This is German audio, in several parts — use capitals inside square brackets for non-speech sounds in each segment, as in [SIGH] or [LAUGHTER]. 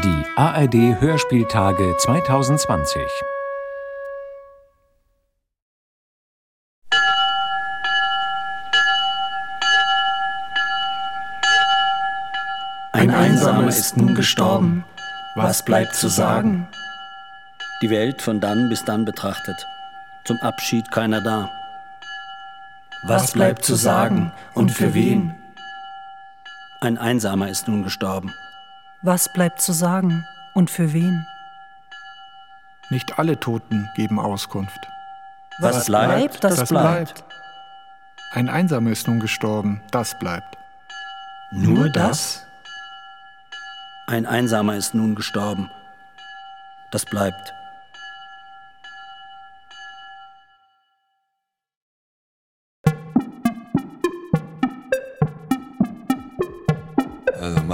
Die ARD Hörspieltage 2020. Ein Einsamer ist nun gestorben. Was bleibt zu sagen? Die Welt von dann bis dann betrachtet. Zum Abschied keiner da. Was bleibt zu sagen und für wen? Ein Einsamer ist nun gestorben. Was bleibt zu sagen und für wen? Nicht alle Toten geben Auskunft. Was, Was bleibt, das, das bleibt. bleibt. Ein Einsamer ist nun gestorben, das bleibt. Nur das? Ein Einsamer ist nun gestorben, das bleibt.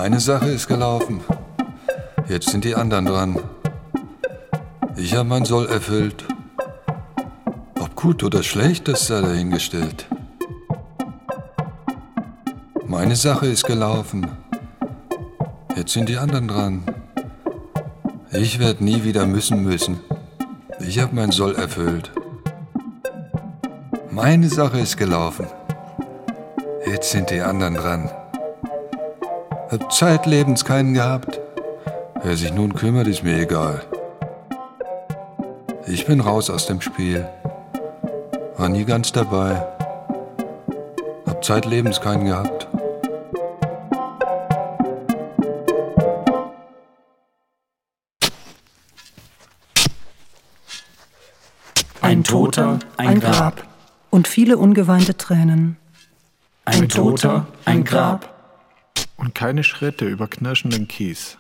Meine Sache ist gelaufen. Jetzt sind die anderen dran. Ich habe mein Soll erfüllt. Ob gut oder schlecht, das sei dahingestellt. Meine Sache ist gelaufen. Jetzt sind die anderen dran. Ich werde nie wieder müssen müssen. Ich habe mein Soll erfüllt. Meine Sache ist gelaufen. Jetzt sind die anderen dran. Hab zeitlebens keinen gehabt. Wer sich nun kümmert, ist mir egal. Ich bin raus aus dem Spiel. War nie ganz dabei. Hab zeitlebens keinen gehabt. Ein Toter, ein Grab. Und viele ungeweinte Tränen. Ein Toter, ein Grab und keine Schritte über knirschenden Kies.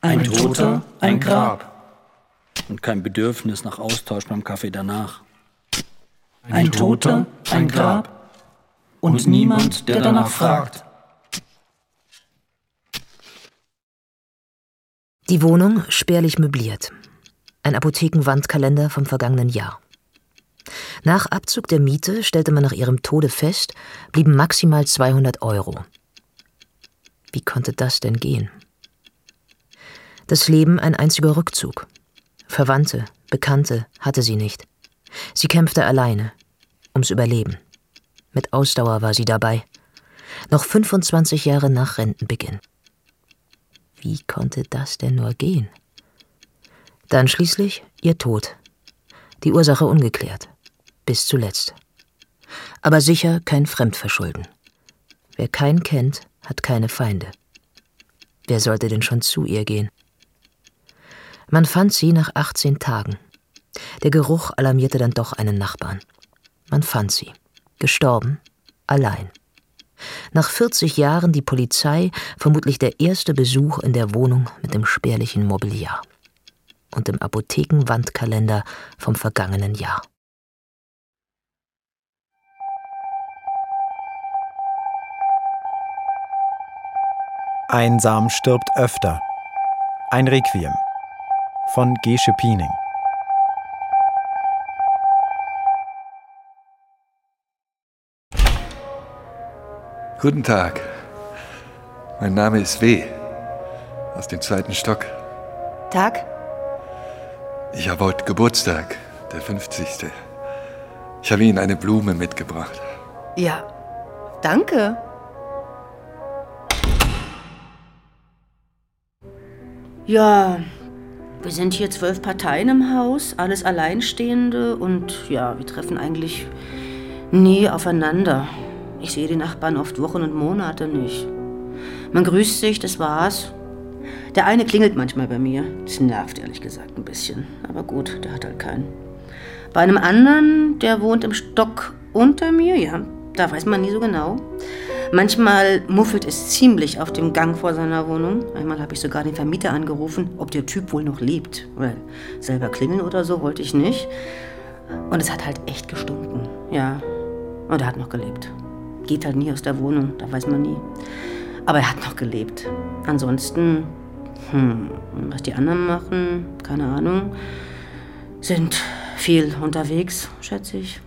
Ein, ein Toter, ein Grab. Und kein Bedürfnis nach Austausch beim Kaffee danach. Ein, ein Toter, ein Grab. Und niemand, der danach fragt. Die Wohnung spärlich möbliert. Ein Apothekenwandkalender vom vergangenen Jahr. Nach Abzug der Miete stellte man nach ihrem Tode fest, blieben maximal 200 Euro. Wie konnte das denn gehen? Das Leben ein einziger Rückzug. Verwandte, Bekannte hatte sie nicht. Sie kämpfte alleine, ums Überleben. Mit Ausdauer war sie dabei. Noch 25 Jahre nach Rentenbeginn. Wie konnte das denn nur gehen? Dann schließlich ihr Tod. Die Ursache ungeklärt. Bis zuletzt. Aber sicher kein Fremdverschulden. Wer keinen kennt, hat keine Feinde. Wer sollte denn schon zu ihr gehen? Man fand sie nach 18 Tagen. Der Geruch alarmierte dann doch einen Nachbarn. Man fand sie. Gestorben. Allein. Nach 40 Jahren die Polizei, vermutlich der erste Besuch in der Wohnung mit dem spärlichen Mobiliar. Und im Apothekenwandkalender vom vergangenen Jahr. Einsam stirbt öfter. Ein Requiem von Gesche Piening. Guten Tag. Mein Name ist W. Aus dem zweiten Stock. Tag. Ich habe heute Geburtstag, der 50. Ich habe Ihnen eine Blume mitgebracht. Ja, danke. Ja, wir sind hier zwölf Parteien im Haus, alles Alleinstehende und ja, wir treffen eigentlich nie aufeinander. Ich sehe die Nachbarn oft Wochen und Monate nicht. Man grüßt sich, das war's. Der eine klingelt manchmal bei mir. Das nervt ehrlich gesagt ein bisschen. Aber gut, der hat halt keinen. Bei einem anderen, der wohnt im Stock unter mir, ja, da weiß man nie so genau. Manchmal muffelt es ziemlich auf dem Gang vor seiner Wohnung. Einmal habe ich sogar den Vermieter angerufen, ob der Typ wohl noch lebt. Weil selber klingeln oder so wollte ich nicht. Und es hat halt echt gestunken. Ja. Und er hat noch gelebt. Geht halt nie aus der Wohnung, da weiß man nie. Aber er hat noch gelebt. Ansonsten, hm, was die anderen machen, keine Ahnung, sind viel unterwegs, schätze ich.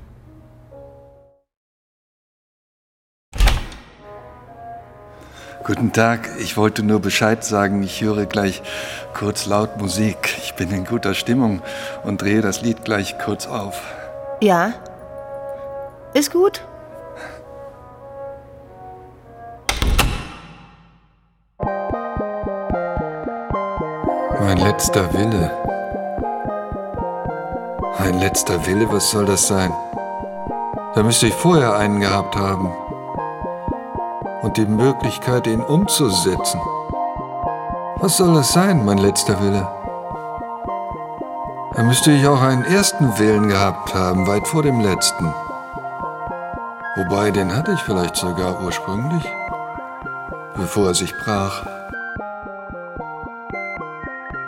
Guten Tag, ich wollte nur Bescheid sagen, ich höre gleich kurz laut Musik. Ich bin in guter Stimmung und drehe das Lied gleich kurz auf. Ja. Ist gut. Mein letzter Wille. Mein letzter Wille, was soll das sein? Da müsste ich vorher einen gehabt haben. Und die Möglichkeit, ihn umzusetzen. Was soll das sein, mein letzter Wille? Da müsste ich auch einen ersten Willen gehabt haben, weit vor dem letzten. Wobei, den hatte ich vielleicht sogar ursprünglich, bevor er sich brach.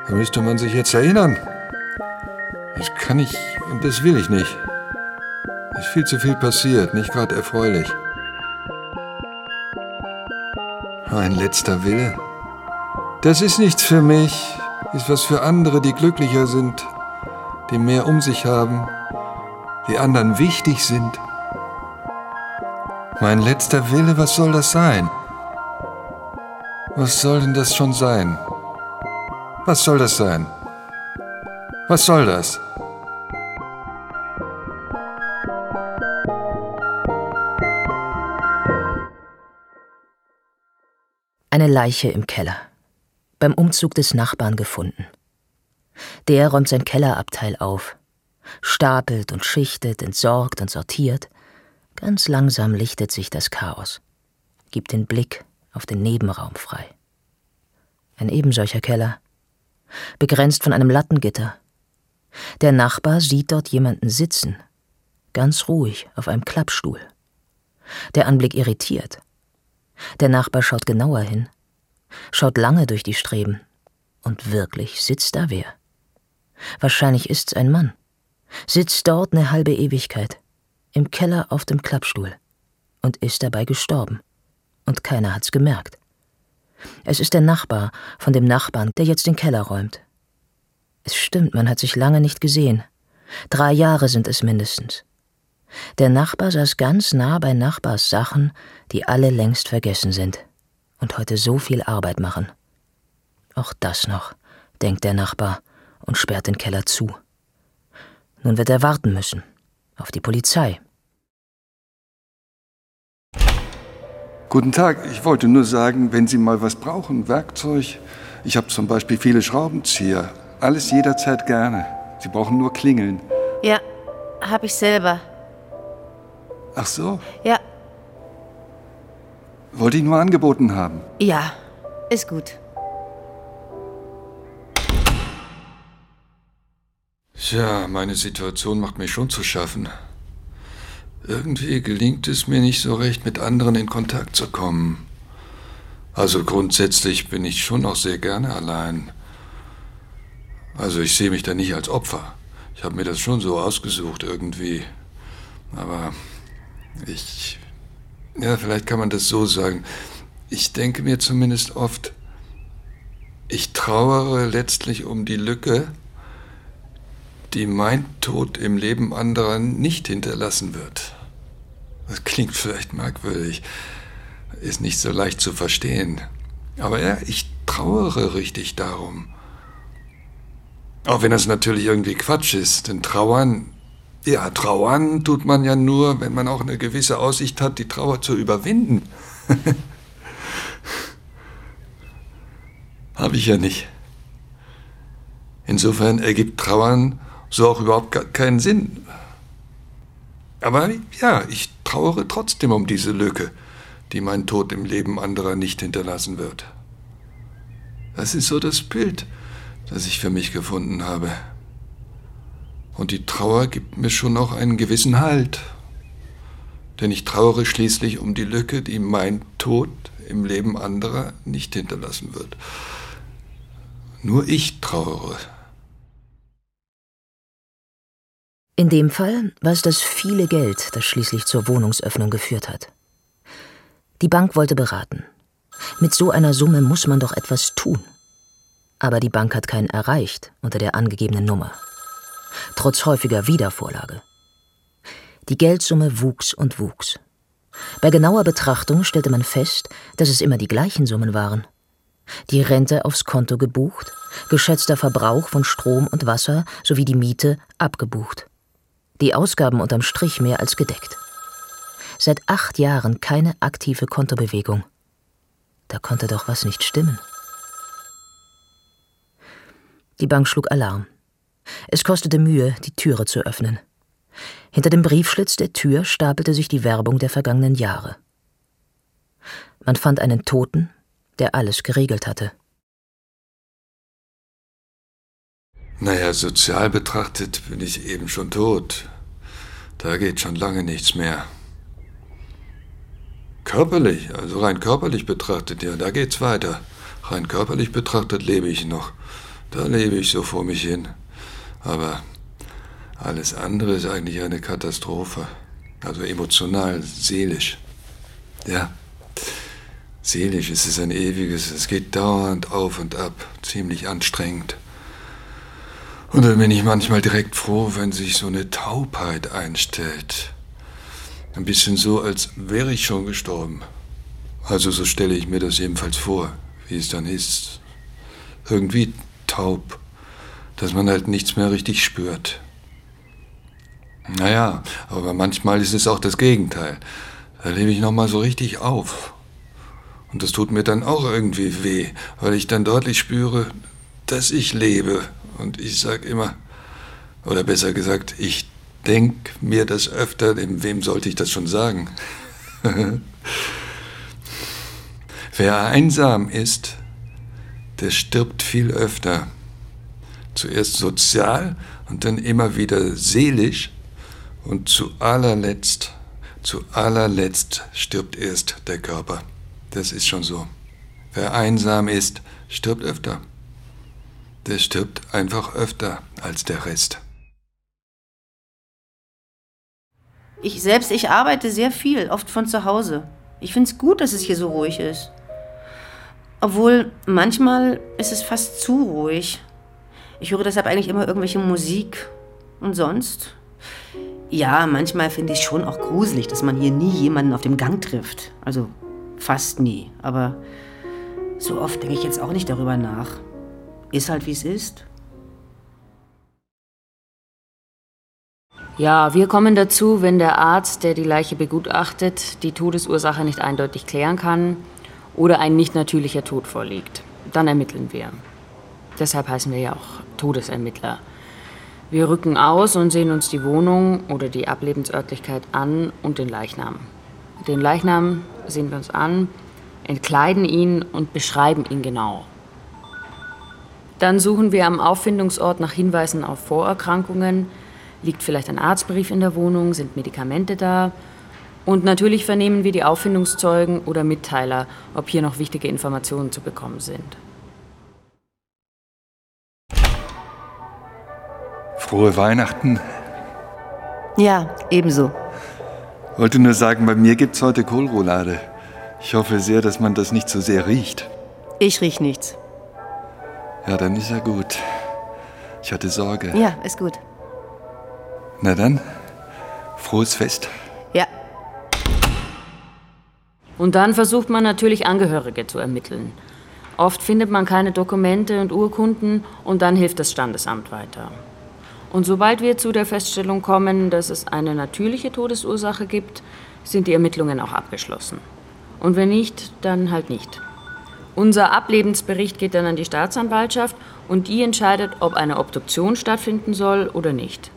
Da müsste man sich jetzt erinnern. Das kann ich und das will ich nicht. Ist viel zu viel passiert, nicht gerade erfreulich. Ein letzter Wille. Das ist nichts für mich, ist was für andere, die glücklicher sind, die mehr um sich haben, die anderen wichtig sind. Mein letzter Wille, was soll das sein? Was soll denn das schon sein? Was soll das sein? Was soll das? Leiche im Keller. Beim Umzug des Nachbarn gefunden. Der räumt sein Kellerabteil auf, stapelt und schichtet, entsorgt und sortiert. Ganz langsam lichtet sich das Chaos, gibt den Blick auf den Nebenraum frei. Ein ebensolcher Keller, begrenzt von einem Lattengitter. Der Nachbar sieht dort jemanden sitzen, ganz ruhig auf einem Klappstuhl. Der Anblick irritiert. Der Nachbar schaut genauer hin, schaut lange durch die Streben. Und wirklich sitzt da wer. Wahrscheinlich ist's ein Mann. Sitzt dort eine halbe Ewigkeit, im Keller auf dem Klappstuhl und ist dabei gestorben. Und keiner hat's gemerkt. Es ist der Nachbar von dem Nachbarn, der jetzt den Keller räumt. Es stimmt, man hat sich lange nicht gesehen. Drei Jahre sind es mindestens. Der Nachbar saß ganz nah bei Nachbars Sachen, die alle längst vergessen sind und heute so viel Arbeit machen. Auch das noch, denkt der Nachbar und sperrt den Keller zu. Nun wird er warten müssen. Auf die Polizei. Guten Tag, ich wollte nur sagen, wenn Sie mal was brauchen, Werkzeug. Ich habe zum Beispiel viele Schraubenzieher. Alles jederzeit gerne. Sie brauchen nur klingeln. Ja, hab ich selber. Ach so, Ja, wollte ich nur angeboten haben. ja, ist gut. Tja, meine Situation macht mir schon zu schaffen. Irgendwie gelingt es mir nicht so recht, mit anderen in Kontakt zu kommen. Also grundsätzlich bin ich schon auch sehr gerne allein. Also ich sehe mich da nicht als Opfer. Ich habe mir das schon so ausgesucht irgendwie. Aber ich... Ja, vielleicht kann man das so sagen. Ich denke mir zumindest oft, ich trauere letztlich um die Lücke, die mein Tod im Leben anderer nicht hinterlassen wird. Das klingt vielleicht merkwürdig, ist nicht so leicht zu verstehen. Aber ja, ich trauere richtig darum. Auch wenn das natürlich irgendwie Quatsch ist, denn trauern, ja, trauern tut man ja nur, wenn man auch eine gewisse Aussicht hat, die Trauer zu überwinden. [LAUGHS] Habe ich ja nicht. Insofern ergibt Trauern so auch überhaupt keinen Sinn. Aber ja, ich trauere trotzdem um diese Lücke, die mein Tod im Leben anderer nicht hinterlassen wird. Das ist so das Bild, das ich für mich gefunden habe. Und die Trauer gibt mir schon auch einen gewissen Halt. Denn ich trauere schließlich um die Lücke, die mein Tod im Leben anderer nicht hinterlassen wird. Nur ich trauere. In dem Fall war es das viele Geld, das schließlich zur Wohnungsöffnung geführt hat. Die Bank wollte beraten. Mit so einer Summe muss man doch etwas tun. Aber die Bank hat keinen erreicht unter der angegebenen Nummer. Trotz häufiger Wiedervorlage. Die Geldsumme wuchs und wuchs. Bei genauer Betrachtung stellte man fest, dass es immer die gleichen Summen waren. Die Rente aufs Konto gebucht, geschätzter Verbrauch von Strom und Wasser sowie die Miete abgebucht. Die Ausgaben unterm Strich mehr als gedeckt. Seit acht Jahren keine aktive Kontobewegung. Da konnte doch was nicht stimmen. Die Bank schlug Alarm. Es kostete Mühe, die Türe zu öffnen. Hinter dem Briefschlitz der Tür stapelte sich die Werbung der vergangenen Jahre. Man fand einen Toten, der alles geregelt hatte. Naja, sozial betrachtet bin ich eben schon tot. Da geht schon lange nichts mehr. Körperlich, also rein körperlich betrachtet, ja, da geht's weiter. Rein körperlich betrachtet lebe ich noch. Da lebe ich so vor mich hin. Aber alles andere ist eigentlich eine Katastrophe. Also emotional, seelisch. Ja. Seelisch ist es ein ewiges, es geht dauernd auf und ab, ziemlich anstrengend. Und dann bin ich manchmal direkt froh, wenn sich so eine Taubheit einstellt. Ein bisschen so, als wäre ich schon gestorben. Also so stelle ich mir das jedenfalls vor, wie es dann ist. Irgendwie taub, dass man halt nichts mehr richtig spürt. Naja, aber manchmal ist es auch das Gegenteil. Da lebe ich nochmal so richtig auf. Und das tut mir dann auch irgendwie weh, weil ich dann deutlich spüre, dass ich lebe. Und ich sag immer, oder besser gesagt, ich denk mir das öfter, dem wem sollte ich das schon sagen? [LAUGHS] Wer einsam ist, der stirbt viel öfter. Zuerst sozial und dann immer wieder seelisch und zu allerletzt, zu allerletzt stirbt erst der Körper. Das ist schon so. Wer einsam ist, stirbt öfter. Der stirbt einfach öfter als der Rest. Ich selbst, ich arbeite sehr viel, oft von zu Hause. Ich finde es gut, dass es hier so ruhig ist. Obwohl, manchmal ist es fast zu ruhig. Ich höre deshalb eigentlich immer irgendwelche Musik. Und sonst? Ja, manchmal finde ich es schon auch gruselig, dass man hier nie jemanden auf dem Gang trifft. Also fast nie. Aber so oft denke ich jetzt auch nicht darüber nach. Ist halt wie es ist. Ja, wir kommen dazu, wenn der Arzt, der die Leiche begutachtet, die Todesursache nicht eindeutig klären kann oder ein nicht natürlicher Tod vorliegt. Dann ermitteln wir. Deshalb heißen wir ja auch Todesermittler. Wir rücken aus und sehen uns die Wohnung oder die Ablebensörtlichkeit an und den Leichnam. Den Leichnam sehen wir uns an, entkleiden ihn und beschreiben ihn genau. Dann suchen wir am Auffindungsort nach Hinweisen auf Vorerkrankungen. Liegt vielleicht ein Arztbrief in der Wohnung? Sind Medikamente da? Und natürlich vernehmen wir die Auffindungszeugen oder Mitteiler, ob hier noch wichtige Informationen zu bekommen sind. Frohe Weihnachten. Ja, ebenso. Wollte nur sagen, bei mir gibt's heute Kohlroulade. Ich hoffe sehr, dass man das nicht so sehr riecht. Ich riech nichts. Ja, dann ist ja gut. Ich hatte Sorge. Ja, ist gut. Na dann, frohes Fest. Ja. Und dann versucht man natürlich Angehörige zu ermitteln. Oft findet man keine Dokumente und Urkunden und dann hilft das Standesamt weiter. Und sobald wir zu der Feststellung kommen, dass es eine natürliche Todesursache gibt, sind die Ermittlungen auch abgeschlossen. Und wenn nicht, dann halt nicht. Unser Ablebensbericht geht dann an die Staatsanwaltschaft und die entscheidet, ob eine Obduktion stattfinden soll oder nicht.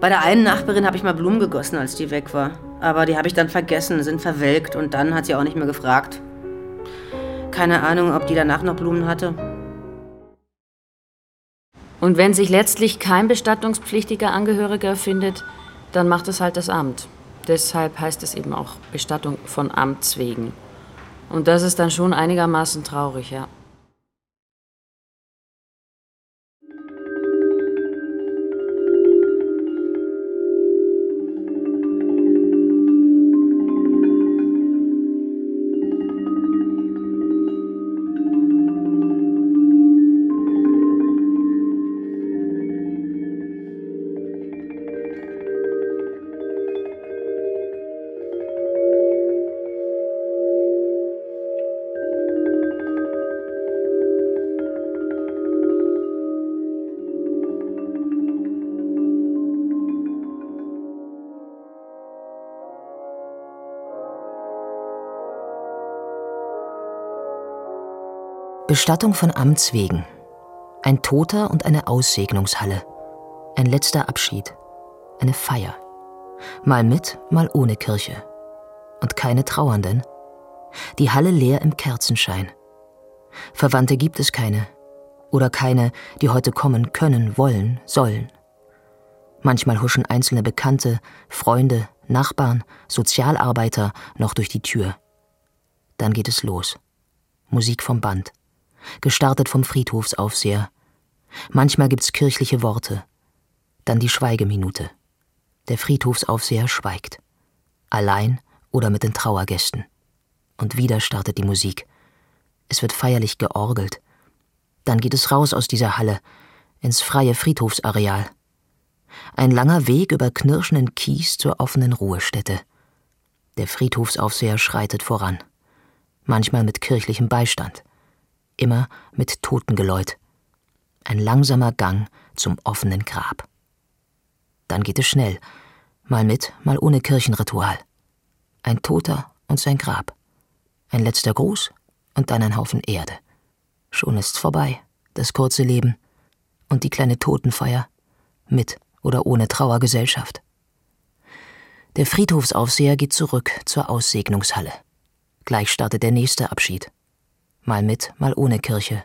Bei der einen Nachbarin habe ich mal Blumen gegossen, als die weg war. Aber die habe ich dann vergessen, sind verwelkt und dann hat sie auch nicht mehr gefragt. Keine Ahnung, ob die danach noch Blumen hatte. Und wenn sich letztlich kein bestattungspflichtiger Angehöriger findet, dann macht es halt das Amt. Deshalb heißt es eben auch Bestattung von Amts wegen. Und das ist dann schon einigermaßen traurig, ja. Bestattung von Amts wegen. Ein Toter und eine Aussegnungshalle. Ein letzter Abschied. Eine Feier. Mal mit, mal ohne Kirche. Und keine Trauernden. Die Halle leer im Kerzenschein. Verwandte gibt es keine. Oder keine, die heute kommen können, wollen, sollen. Manchmal huschen einzelne Bekannte, Freunde, Nachbarn, Sozialarbeiter noch durch die Tür. Dann geht es los. Musik vom Band. Gestartet vom Friedhofsaufseher. Manchmal gibt's kirchliche Worte. Dann die Schweigeminute. Der Friedhofsaufseher schweigt. Allein oder mit den Trauergästen. Und wieder startet die Musik. Es wird feierlich georgelt. Dann geht es raus aus dieser Halle, ins freie Friedhofsareal. Ein langer Weg über knirschenden Kies zur offenen Ruhestätte. Der Friedhofsaufseher schreitet voran. Manchmal mit kirchlichem Beistand. Immer mit Totengeläut. Ein langsamer Gang zum offenen Grab. Dann geht es schnell. Mal mit, mal ohne Kirchenritual. Ein Toter und sein Grab. Ein letzter Gruß und dann ein Haufen Erde. Schon ist's vorbei, das kurze Leben und die kleine Totenfeier, mit oder ohne Trauergesellschaft. Der Friedhofsaufseher geht zurück zur Aussegnungshalle. Gleich startet der nächste Abschied. Mal mit, mal ohne Kirche,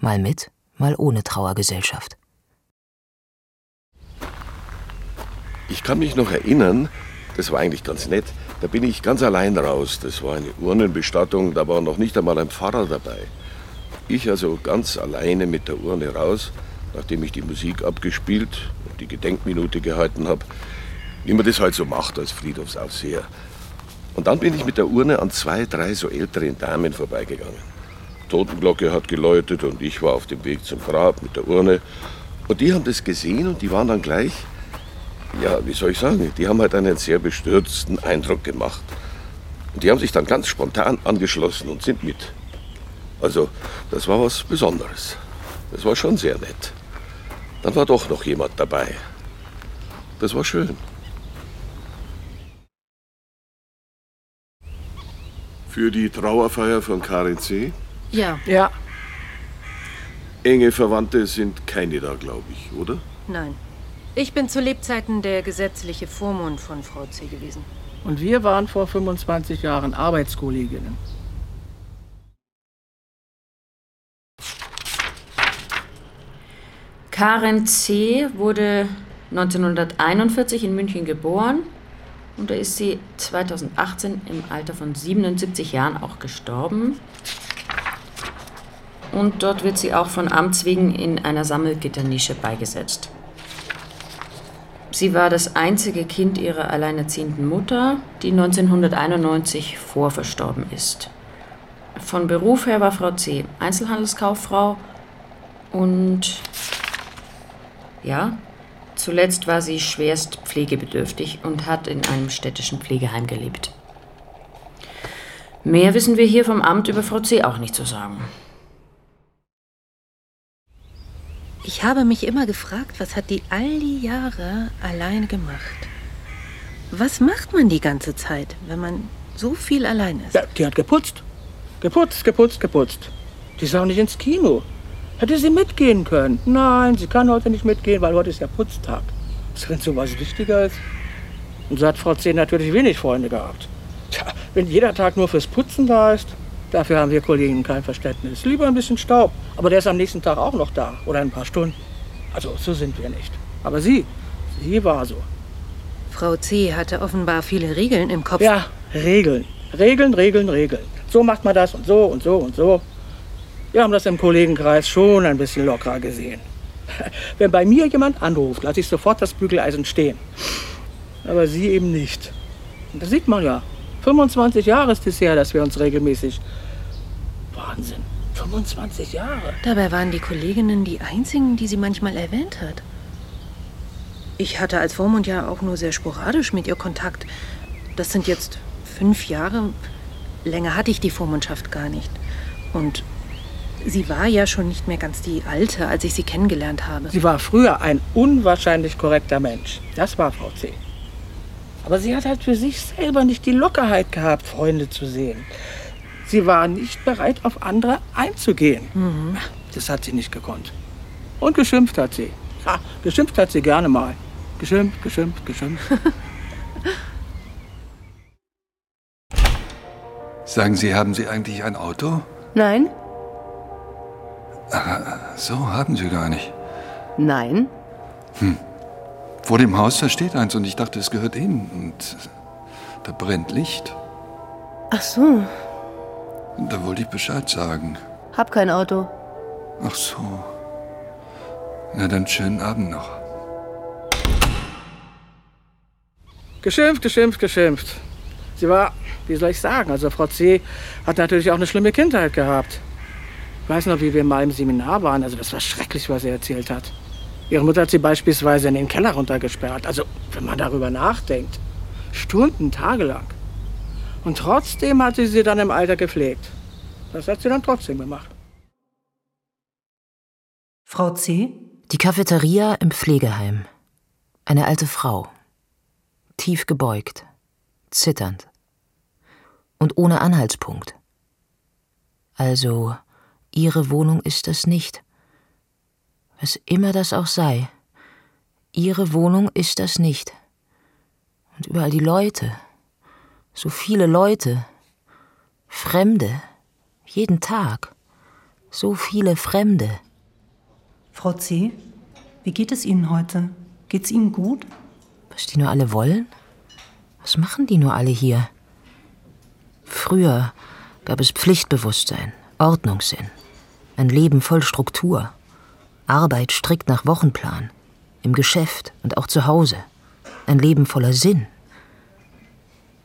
mal mit, mal ohne Trauergesellschaft. Ich kann mich noch erinnern, das war eigentlich ganz nett. Da bin ich ganz allein raus. Das war eine Urnenbestattung, da war noch nicht einmal ein Pfarrer dabei. Ich also ganz alleine mit der Urne raus, nachdem ich die Musik abgespielt und die Gedenkminute gehalten habe, wie man das halt so macht als Friedhofsaufseher. Und dann bin ich mit der Urne an zwei, drei so älteren Damen vorbeigegangen. Totenglocke hat geläutet und ich war auf dem Weg zum Grab mit der Urne. Und die haben das gesehen und die waren dann gleich ja, wie soll ich sagen, die haben halt einen sehr bestürzten Eindruck gemacht. Und die haben sich dann ganz spontan angeschlossen und sind mit. Also, das war was Besonderes. Das war schon sehr nett. Dann war doch noch jemand dabei. Das war schön. Für die Trauerfeier von Karin C. Ja. Ja. Enge Verwandte sind keine da, glaube ich, oder? Nein. Ich bin zu Lebzeiten der gesetzliche Vormund von Frau C. gewesen. Und wir waren vor 25 Jahren Arbeitskolleginnen. Karen C. wurde 1941 in München geboren und da ist sie 2018 im Alter von 77 Jahren auch gestorben. Und dort wird sie auch von Amts wegen in einer Sammelgitternische beigesetzt. Sie war das einzige Kind ihrer alleinerziehenden Mutter, die 1991 vorverstorben ist. Von Beruf her war Frau C. Einzelhandelskauffrau und ja, zuletzt war sie schwerst pflegebedürftig und hat in einem städtischen Pflegeheim gelebt. Mehr wissen wir hier vom Amt über Frau C. auch nicht zu sagen. Ich habe mich immer gefragt, was hat die all die Jahre allein gemacht? Was macht man die ganze Zeit, wenn man so viel allein ist? Ja, die hat geputzt. Geputzt, geputzt, geputzt. Die ist auch nicht ins Kino. Hätte sie mitgehen können? Nein, sie kann heute nicht mitgehen, weil heute ist ja Putztag. Was, wenn sowas wichtiger ist? Und so hat Frau C. natürlich wenig Freunde gehabt. Tja, wenn jeder Tag nur fürs Putzen da ist, Dafür haben wir Kollegen kein Verständnis. Lieber ein bisschen Staub. Aber der ist am nächsten Tag auch noch da. Oder ein paar Stunden. Also so sind wir nicht. Aber sie, sie war so. Frau C. hatte offenbar viele Regeln im Kopf. Ja, Regeln. Regeln, Regeln, Regeln. So macht man das und so und so und so. Wir haben das im Kollegenkreis schon ein bisschen lockerer gesehen. [LAUGHS] Wenn bei mir jemand anruft, lasse ich sofort das Bügeleisen stehen. Aber sie eben nicht. Und das sieht man ja. 25 Jahre ist es her, dass wir uns regelmäßig. Wahnsinn. 25 Jahre. Dabei waren die Kolleginnen die einzigen, die sie manchmal erwähnt hat. Ich hatte als Vormund ja auch nur sehr sporadisch mit ihr Kontakt. Das sind jetzt fünf Jahre. Länger hatte ich die Vormundschaft gar nicht. Und sie war ja schon nicht mehr ganz die Alte, als ich sie kennengelernt habe. Sie war früher ein unwahrscheinlich korrekter Mensch. Das war Frau C. Aber sie hat halt für sich selber nicht die Lockerheit gehabt, Freunde zu sehen. Sie war nicht bereit, auf andere einzugehen. Mhm. Das hat sie nicht gekonnt. Und geschimpft hat sie. Ja, geschimpft hat sie gerne mal. Geschimpft, geschimpft, geschimpft. [LAUGHS] Sagen Sie, haben Sie eigentlich ein Auto? Nein? Ah, so haben Sie gar nicht. Nein? Hm. Vor dem Haus, da steht eins und ich dachte, es gehört Ihnen. Und da brennt Licht. Ach so, da wollte ich Bescheid sagen. hab kein Auto. Ach so. Na dann schönen Abend noch. Geschimpft, geschimpft, geschimpft. Sie war, wie soll ich sagen, also Frau C. hat natürlich auch eine schlimme Kindheit gehabt. Ich weiß noch, wie wir mal im Seminar waren. Also das war schrecklich, was sie erzählt hat. Ihre Mutter hat sie beispielsweise in den Keller runtergesperrt. Also wenn man darüber nachdenkt. Stunden, tagelang. Und trotzdem hat sie sie dann im Alter gepflegt. Das hat sie dann trotzdem gemacht. Frau C. Die Cafeteria im Pflegeheim. Eine alte Frau. Tief gebeugt, zitternd und ohne Anhaltspunkt. Also, ihre Wohnung ist es nicht. Was immer das auch sei. Ihre Wohnung ist das nicht. Und überall die Leute. So viele Leute. Fremde. Jeden Tag. So viele Fremde. Frau C., wie geht es Ihnen heute? Geht's Ihnen gut? Was die nur alle wollen? Was machen die nur alle hier? Früher gab es Pflichtbewusstsein, Ordnungssinn, ein Leben voll Struktur, Arbeit strikt nach Wochenplan, im Geschäft und auch zu Hause, ein Leben voller Sinn.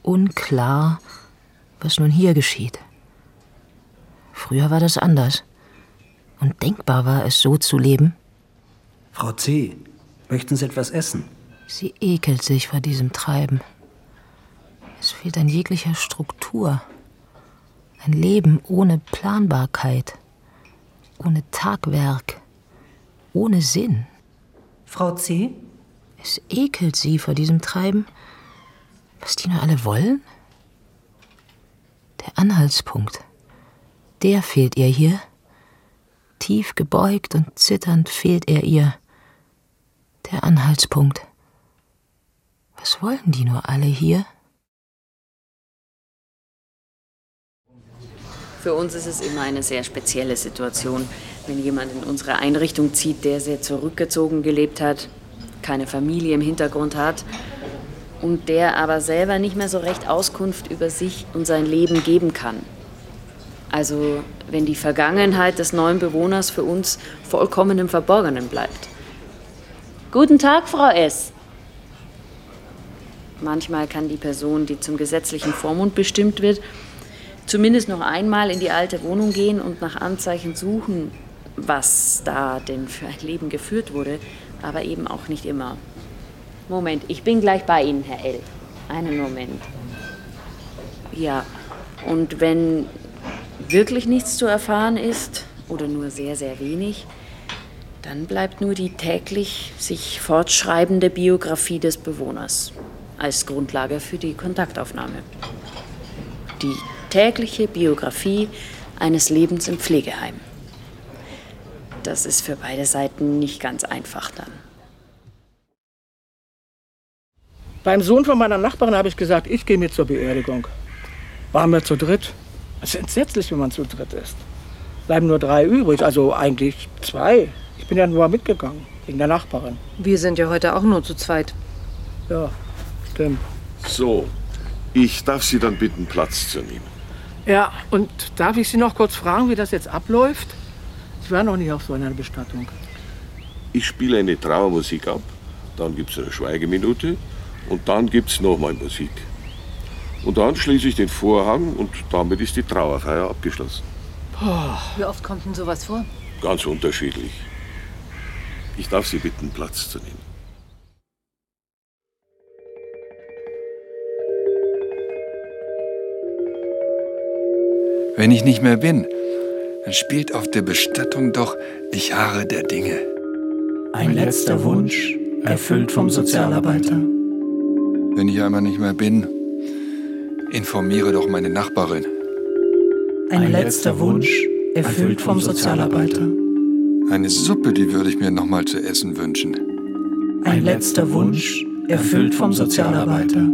Unklar, was nun hier geschieht. Früher war das anders. Und denkbar war es, so zu leben. Frau C., möchten Sie etwas essen? Sie ekelt sich vor diesem Treiben. Es fehlt an jeglicher Struktur. Ein Leben ohne Planbarkeit, ohne Tagwerk, ohne Sinn. Frau C.? Es ekelt sie vor diesem Treiben. Was die nur alle wollen? Der Anhaltspunkt. Der fehlt ihr hier. Tief gebeugt und zitternd fehlt er ihr. Der Anhaltspunkt. Was wollen die nur alle hier? Für uns ist es immer eine sehr spezielle Situation, wenn jemand in unsere Einrichtung zieht, der sehr zurückgezogen gelebt hat, keine Familie im Hintergrund hat und der aber selber nicht mehr so recht Auskunft über sich und sein Leben geben kann. Also wenn die Vergangenheit des neuen Bewohners für uns vollkommen im Verborgenen bleibt. Guten Tag, Frau S. Manchmal kann die Person, die zum gesetzlichen Vormund bestimmt wird, zumindest noch einmal in die alte Wohnung gehen und nach Anzeichen suchen, was da denn für ein Leben geführt wurde, aber eben auch nicht immer. Moment, ich bin gleich bei Ihnen, Herr L. Einen Moment. Ja, und wenn wirklich nichts zu erfahren ist oder nur sehr, sehr wenig, dann bleibt nur die täglich sich fortschreibende Biografie des Bewohners als Grundlage für die Kontaktaufnahme. Die tägliche Biografie eines Lebens im Pflegeheim. Das ist für beide Seiten nicht ganz einfach dann. Beim Sohn von meiner Nachbarin habe ich gesagt, ich gehe mit zur Beerdigung. Waren wir zu dritt. Es ist entsetzlich, wenn man zu dritt ist. Bleiben nur drei übrig, also eigentlich zwei. Ich bin ja nur mitgegangen, wegen der Nachbarin. Wir sind ja heute auch nur zu zweit. Ja, stimmt. So, ich darf Sie dann bitten, Platz zu nehmen. Ja, und darf ich Sie noch kurz fragen, wie das jetzt abläuft? Ich war noch nie auf so einer Bestattung. Ich spiele eine Trauermusik ab, dann gibt es eine Schweigeminute und dann gibt es nochmal Musik. Und dann schließe ich den Vorhang und damit ist die Trauerfeier abgeschlossen. Wie oft kommt denn sowas vor? Ganz unterschiedlich. Ich darf Sie bitten, Platz zu nehmen. Wenn ich nicht mehr bin, dann spielt auf der Bestattung doch Ich harre der Dinge. Ein letzter Wunsch, erfüllt vom Sozialarbeiter. Wenn ich einmal nicht mehr bin, informiere doch meine Nachbarin. Ein letzter Wunsch, erfüllt vom Sozialarbeiter. Eine Suppe, die würde ich mir noch mal zu essen wünschen. Ein letzter Wunsch, erfüllt vom Sozialarbeiter.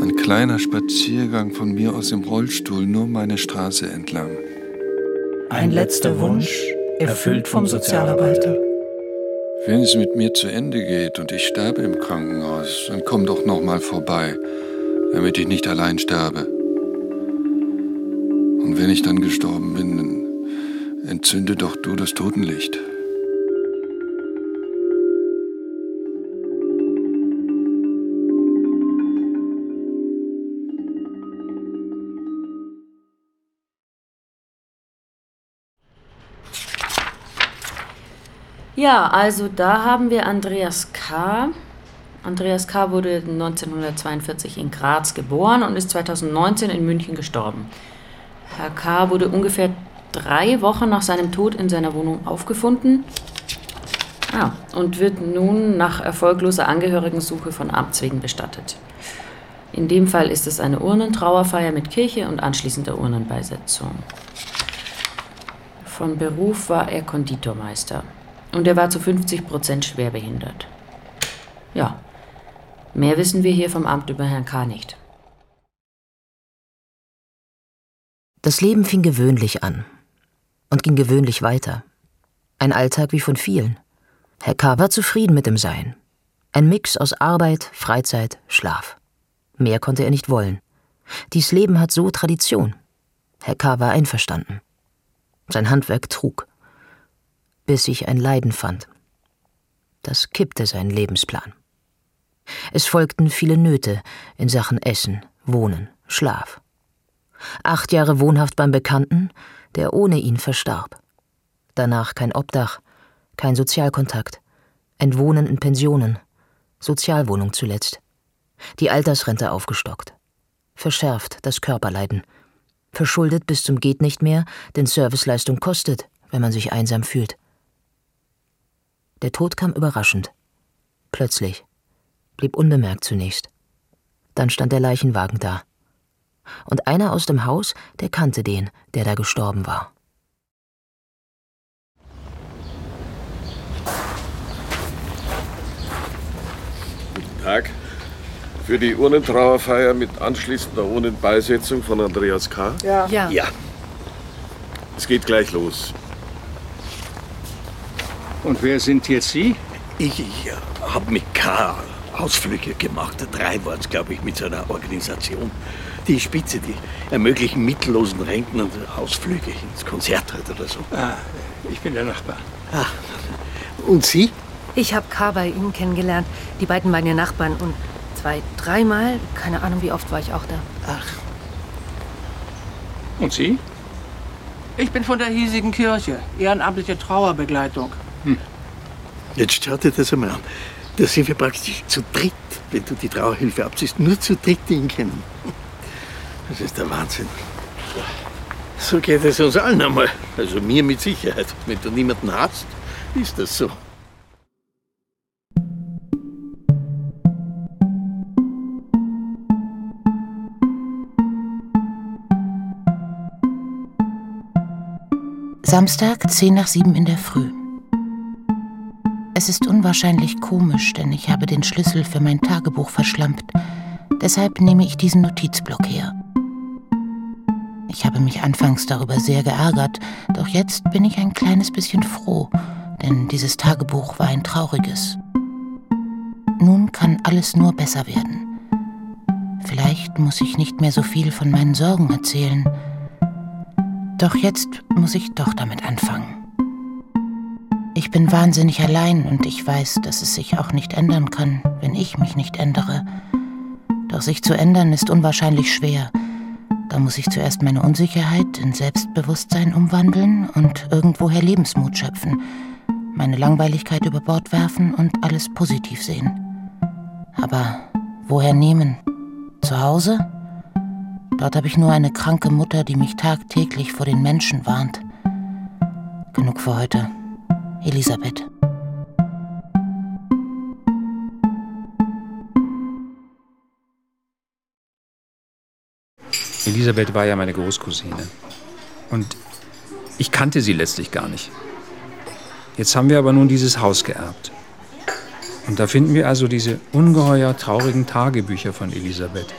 Ein kleiner Spaziergang von mir aus im Rollstuhl, nur meine Straße entlang. Ein letzter Wunsch, erfüllt vom Sozialarbeiter. Wenn es mit mir zu Ende geht und ich sterbe im Krankenhaus, dann komm doch noch mal vorbei, damit ich nicht allein sterbe. Und wenn ich dann gestorben bin, dann entzünde doch du das Totenlicht. Ja, also da haben wir Andreas K. Andreas K. wurde 1942 in Graz geboren und ist 2019 in München gestorben. Herr K. wurde ungefähr drei Wochen nach seinem Tod in seiner Wohnung aufgefunden ah, und wird nun nach erfolgloser Angehörigensuche von Amts wegen bestattet. In dem Fall ist es eine Urnentrauerfeier mit Kirche und anschließender Urnenbeisetzung. Von Beruf war er Konditormeister und er war zu 50 Prozent schwerbehindert. Ja, mehr wissen wir hier vom Amt über Herrn K. nicht. Das Leben fing gewöhnlich an und ging gewöhnlich weiter. Ein Alltag wie von vielen. Herr K. war zufrieden mit dem Sein. Ein Mix aus Arbeit, Freizeit, Schlaf. Mehr konnte er nicht wollen. Dies Leben hat so Tradition. Herr K. war einverstanden. Sein Handwerk trug. Bis ich ein Leiden fand. Das kippte seinen Lebensplan. Es folgten viele Nöte in Sachen Essen, Wohnen, Schlaf. Acht Jahre wohnhaft beim Bekannten, der ohne ihn verstarb. Danach kein Obdach, kein Sozialkontakt, Entwohnen in Pensionen, Sozialwohnung zuletzt. Die Altersrente aufgestockt. Verschärft das Körperleiden. Verschuldet bis zum Geht nicht mehr, denn Serviceleistung kostet, wenn man sich einsam fühlt. Der Tod kam überraschend. Plötzlich. Blieb unbemerkt zunächst. Dann stand der Leichenwagen da. Und einer aus dem Haus, der kannte den, der da gestorben war. Guten Tag. Für die Urnentrauerfeier mit anschließender Urnenbeisetzung von Andreas K. Ja. Ja. ja. Es geht gleich los. Und wer sind jetzt Sie? Ich, ich habe mit K. Ausflüge gemacht. Drei waren es, glaube ich, mit seiner Organisation. Die Spitze, die ermöglichen mittellosen Rentnern Ausflüge ins Konzert halt oder so. Ah, ich bin der Nachbar. Ah, und Sie? Ich habe K. bei Ihnen kennengelernt. Die beiden waren ja Nachbarn und zwei, dreimal, keine Ahnung, wie oft war ich auch da. Ach. Und Sie? Ich bin von der hiesigen Kirche, ehrenamtliche Trauerbegleitung. Hm. Jetzt schaut dir das einmal an. Da sind wir praktisch zu dritt, wenn du die Trauerhilfe abziehst. Nur zu dritt ihn kennen. Das ist der Wahnsinn. So geht es uns allen einmal. Also mir mit Sicherheit. Wenn du niemanden hast, ist das so. Samstag, 10 nach 7 in der Früh. Es ist unwahrscheinlich komisch, denn ich habe den Schlüssel für mein Tagebuch verschlampt. Deshalb nehme ich diesen Notizblock her. Ich habe mich anfangs darüber sehr geärgert, doch jetzt bin ich ein kleines bisschen froh, denn dieses Tagebuch war ein trauriges. Nun kann alles nur besser werden. Vielleicht muss ich nicht mehr so viel von meinen Sorgen erzählen. Doch jetzt muss ich doch damit anfangen. Ich bin wahnsinnig allein und ich weiß, dass es sich auch nicht ändern kann, wenn ich mich nicht ändere. Doch sich zu ändern ist unwahrscheinlich schwer. Da muss ich zuerst meine Unsicherheit in Selbstbewusstsein umwandeln und irgendwoher Lebensmut schöpfen, meine Langweiligkeit über Bord werfen und alles positiv sehen. Aber woher nehmen? Zu Hause? Dort habe ich nur eine kranke Mutter, die mich tagtäglich vor den Menschen warnt. Genug für heute. Elisabeth. Elisabeth war ja meine Großcousine. Und ich kannte sie letztlich gar nicht. Jetzt haben wir aber nun dieses Haus geerbt. Und da finden wir also diese ungeheuer traurigen Tagebücher von Elisabeth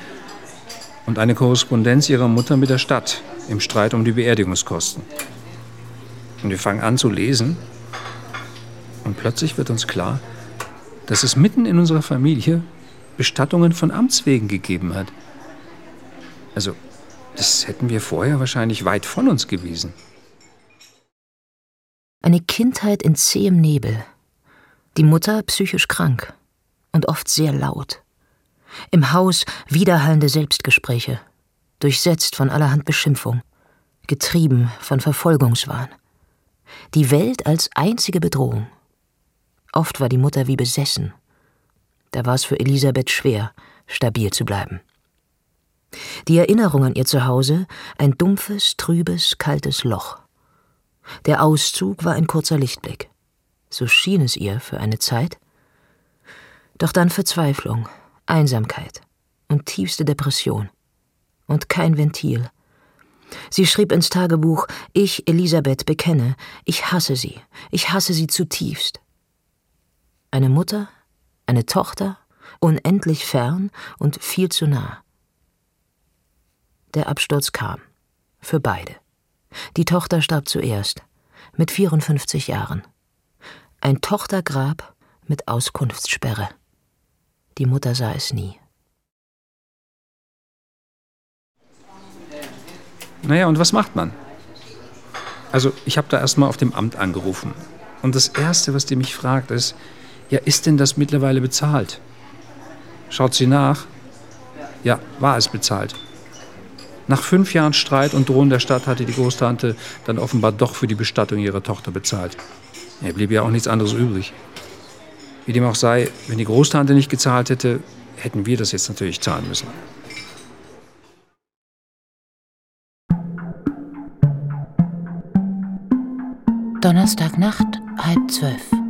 und eine Korrespondenz ihrer Mutter mit der Stadt im Streit um die Beerdigungskosten. Und wir fangen an zu lesen und plötzlich wird uns klar, dass es mitten in unserer Familie Bestattungen von Amts wegen gegeben hat. Also, das hätten wir vorher wahrscheinlich weit von uns gewiesen. Eine Kindheit in zähem Nebel. Die Mutter psychisch krank und oft sehr laut. Im Haus widerhallende Selbstgespräche, durchsetzt von allerhand Beschimpfung, getrieben von Verfolgungswahn. Die Welt als einzige Bedrohung. Oft war die Mutter wie besessen. Da war es für Elisabeth schwer, stabil zu bleiben. Die Erinnerung an ihr Zuhause ein dumpfes, trübes, kaltes Loch. Der Auszug war ein kurzer Lichtblick. So schien es ihr für eine Zeit. Doch dann Verzweiflung, Einsamkeit und tiefste Depression. Und kein Ventil. Sie schrieb ins Tagebuch, ich, Elisabeth, bekenne, ich hasse sie, ich hasse sie zutiefst. Eine Mutter, eine Tochter, unendlich fern und viel zu nah. Der Absturz kam. Für beide. Die Tochter starb zuerst, mit 54 Jahren. Ein Tochtergrab mit Auskunftssperre. Die Mutter sah es nie. Naja, und was macht man? Also, ich habe da erstmal auf dem Amt angerufen. Und das Erste, was die mich fragt, ist, ja, ist denn das mittlerweile bezahlt? Schaut sie nach? Ja, war es bezahlt. Nach fünf Jahren Streit und Drohen der Stadt hatte die Großtante dann offenbar doch für die Bestattung ihrer Tochter bezahlt. Er blieb ja auch nichts anderes übrig. Wie dem auch sei, wenn die Großtante nicht gezahlt hätte, hätten wir das jetzt natürlich zahlen müssen. Donnerstagnacht, halb zwölf.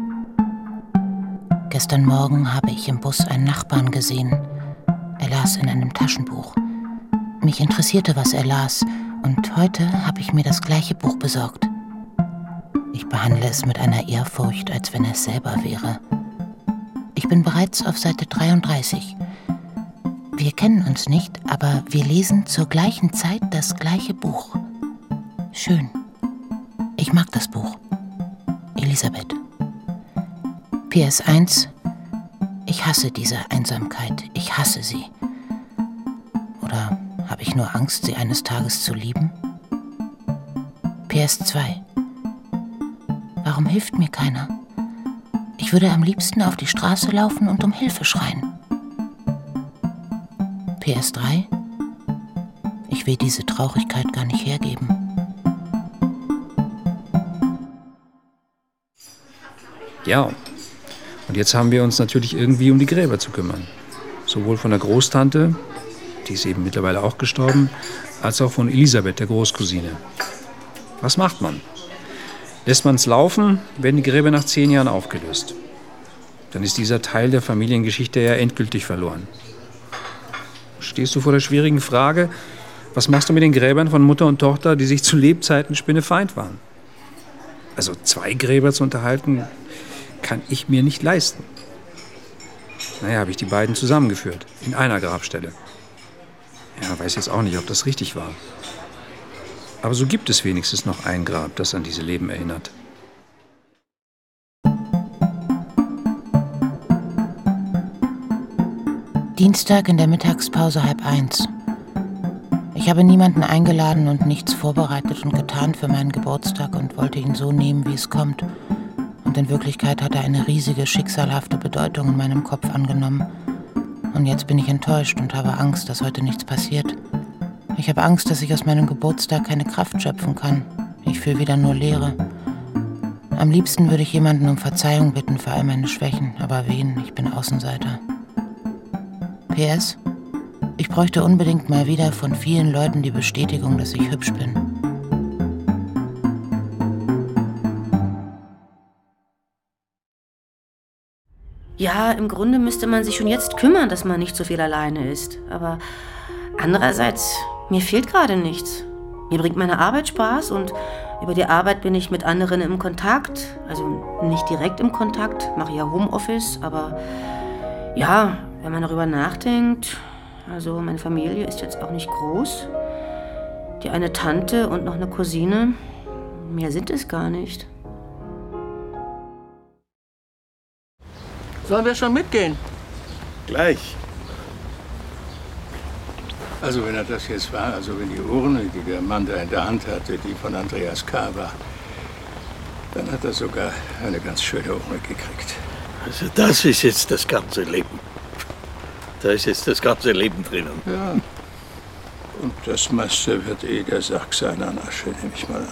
Gestern Morgen habe ich im Bus einen Nachbarn gesehen. Er las in einem Taschenbuch. Mich interessierte, was er las, und heute habe ich mir das gleiche Buch besorgt. Ich behandle es mit einer Ehrfurcht, als wenn es selber wäre. Ich bin bereits auf Seite 33. Wir kennen uns nicht, aber wir lesen zur gleichen Zeit das gleiche Buch. Schön. Ich mag das Buch. Elisabeth. PS1. Ich hasse diese Einsamkeit. Ich hasse sie. Oder habe ich nur Angst, sie eines Tages zu lieben? PS2. Warum hilft mir keiner? Ich würde am liebsten auf die Straße laufen und um Hilfe schreien. PS3. Ich will diese Traurigkeit gar nicht hergeben. Ja, und jetzt haben wir uns natürlich irgendwie um die Gräber zu kümmern. Sowohl von der Großtante, die ist eben mittlerweile auch gestorben, als auch von Elisabeth, der Großcousine. Was macht man? Lässt man es laufen, werden die Gräber nach zehn Jahren aufgelöst. Dann ist dieser Teil der Familiengeschichte ja endgültig verloren. Stehst du vor der schwierigen Frage, was machst du mit den Gräbern von Mutter und Tochter, die sich zu Lebzeiten Spinnefeind waren? Also zwei Gräber zu unterhalten, kann ich mir nicht leisten. Naja, habe ich die beiden zusammengeführt, in einer Grabstelle. Ja, weiß jetzt auch nicht, ob das richtig war. Aber so gibt es wenigstens noch ein Grab, das an diese Leben erinnert. Dienstag in der Mittagspause halb eins. Ich habe niemanden eingeladen und nichts vorbereitet und getan für meinen Geburtstag und wollte ihn so nehmen, wie es kommt. Und in Wirklichkeit hat er eine riesige, schicksalhafte Bedeutung in meinem Kopf angenommen. Und jetzt bin ich enttäuscht und habe Angst, dass heute nichts passiert. Ich habe Angst, dass ich aus meinem Geburtstag keine Kraft schöpfen kann. Ich fühle wieder nur Leere. Am liebsten würde ich jemanden um Verzeihung bitten für all meine Schwächen, aber wen? Ich bin Außenseiter. PS. Ich bräuchte unbedingt mal wieder von vielen Leuten die Bestätigung, dass ich hübsch bin. Ja, im Grunde müsste man sich schon jetzt kümmern, dass man nicht so viel alleine ist. Aber andererseits, mir fehlt gerade nichts. Mir bringt meine Arbeit Spaß und über die Arbeit bin ich mit anderen im Kontakt. Also nicht direkt im Kontakt, mache ja Homeoffice, aber ja, wenn man darüber nachdenkt, also meine Familie ist jetzt auch nicht groß. Die eine Tante und noch eine Cousine, mehr sind es gar nicht. Sollen wir schon mitgehen? Gleich. Also wenn er das jetzt war, also wenn die Urne, die der Mann da in der Hand hatte, die von Andreas K. war, dann hat er sogar eine ganz schöne Urne gekriegt. Also das ist jetzt das ganze Leben. Da ist jetzt das ganze Leben drinnen. Ja. Und das meiste wird eh der Sack seiner Asche, nehme ich mal an.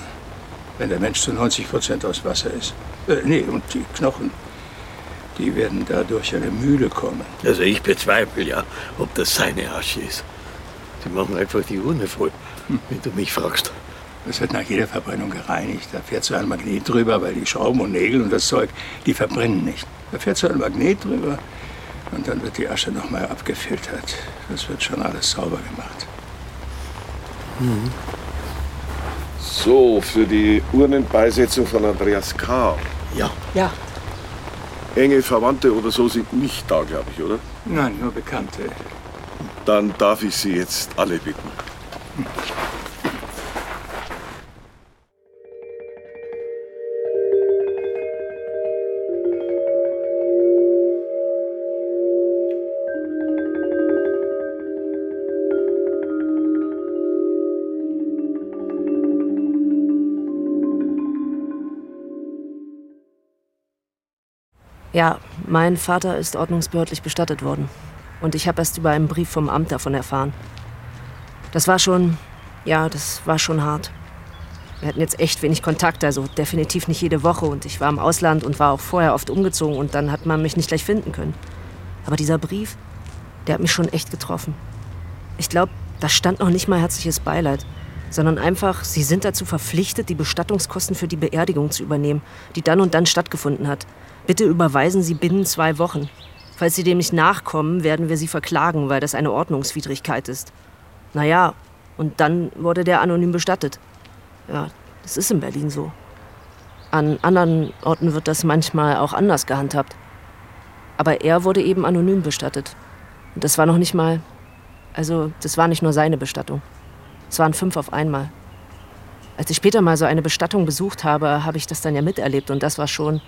Wenn der Mensch zu 90 Prozent aus Wasser ist. Äh, nee, und die Knochen, die werden da durch eine Mühle kommen. Also ich bezweifle ja, ob das seine Asche ist. Die machen einfach die Urne voll, wenn du mich fragst. Das wird nach jeder Verbrennung gereinigt. Da fährt so ein Magnet drüber, weil die Schrauben und Nägel und das Zeug, die verbrennen nicht. Da fährt so ein Magnet drüber und dann wird die Asche nochmal abgefiltert. Das wird schon alles sauber gemacht. So, für die Urnenbeisetzung von Andreas K. Ja. Ja. Enge Verwandte oder so sind nicht da, glaube ich, oder? Nein, nur Bekannte. Dann darf ich Sie jetzt alle bitten. Ja, mein Vater ist ordnungsbehördlich bestattet worden. Und ich habe erst über einen Brief vom Amt davon erfahren. Das war schon, ja, das war schon hart. Wir hatten jetzt echt wenig Kontakt, also definitiv nicht jede Woche. Und ich war im Ausland und war auch vorher oft umgezogen und dann hat man mich nicht gleich finden können. Aber dieser Brief, der hat mich schon echt getroffen. Ich glaube, da stand noch nicht mal herzliches Beileid, sondern einfach, sie sind dazu verpflichtet, die Bestattungskosten für die Beerdigung zu übernehmen, die dann und dann stattgefunden hat. Bitte überweisen Sie binnen zwei Wochen. Falls Sie dem nicht nachkommen, werden wir Sie verklagen, weil das eine Ordnungswidrigkeit ist. Naja, und dann wurde der anonym bestattet. Ja, das ist in Berlin so. An anderen Orten wird das manchmal auch anders gehandhabt. Aber er wurde eben anonym bestattet. Und das war noch nicht mal. Also, das war nicht nur seine Bestattung. Es waren fünf auf einmal. Als ich später mal so eine Bestattung besucht habe, habe ich das dann ja miterlebt und das war schon.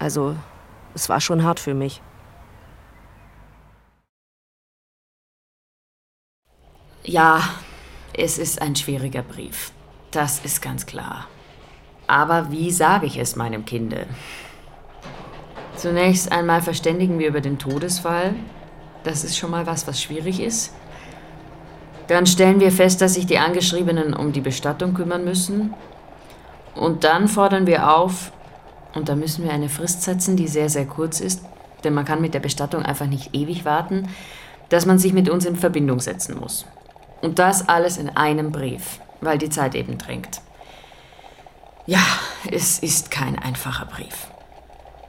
Also, es war schon hart für mich. Ja, es ist ein schwieriger Brief. Das ist ganz klar. Aber wie sage ich es meinem Kinde? Zunächst einmal verständigen wir über den Todesfall. Das ist schon mal was, was schwierig ist. Dann stellen wir fest, dass sich die Angeschriebenen um die Bestattung kümmern müssen. Und dann fordern wir auf, und da müssen wir eine Frist setzen, die sehr, sehr kurz ist, denn man kann mit der Bestattung einfach nicht ewig warten, dass man sich mit uns in Verbindung setzen muss. Und das alles in einem Brief, weil die Zeit eben drängt. Ja, es ist kein einfacher Brief.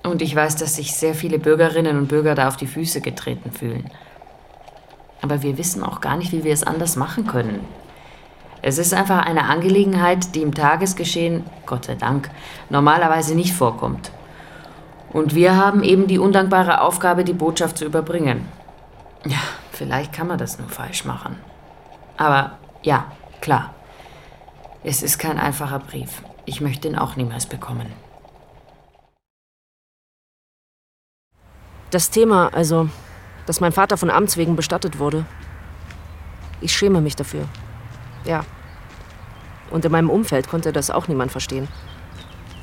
Und ich weiß, dass sich sehr viele Bürgerinnen und Bürger da auf die Füße getreten fühlen. Aber wir wissen auch gar nicht, wie wir es anders machen können. Es ist einfach eine Angelegenheit, die im Tagesgeschehen, Gott sei Dank, normalerweise nicht vorkommt. Und wir haben eben die undankbare Aufgabe, die Botschaft zu überbringen. Ja, vielleicht kann man das nur falsch machen. Aber ja, klar. Es ist kein einfacher Brief. Ich möchte ihn auch niemals bekommen. Das Thema, also, dass mein Vater von Amts wegen bestattet wurde. Ich schäme mich dafür. Ja. Und in meinem Umfeld konnte das auch niemand verstehen.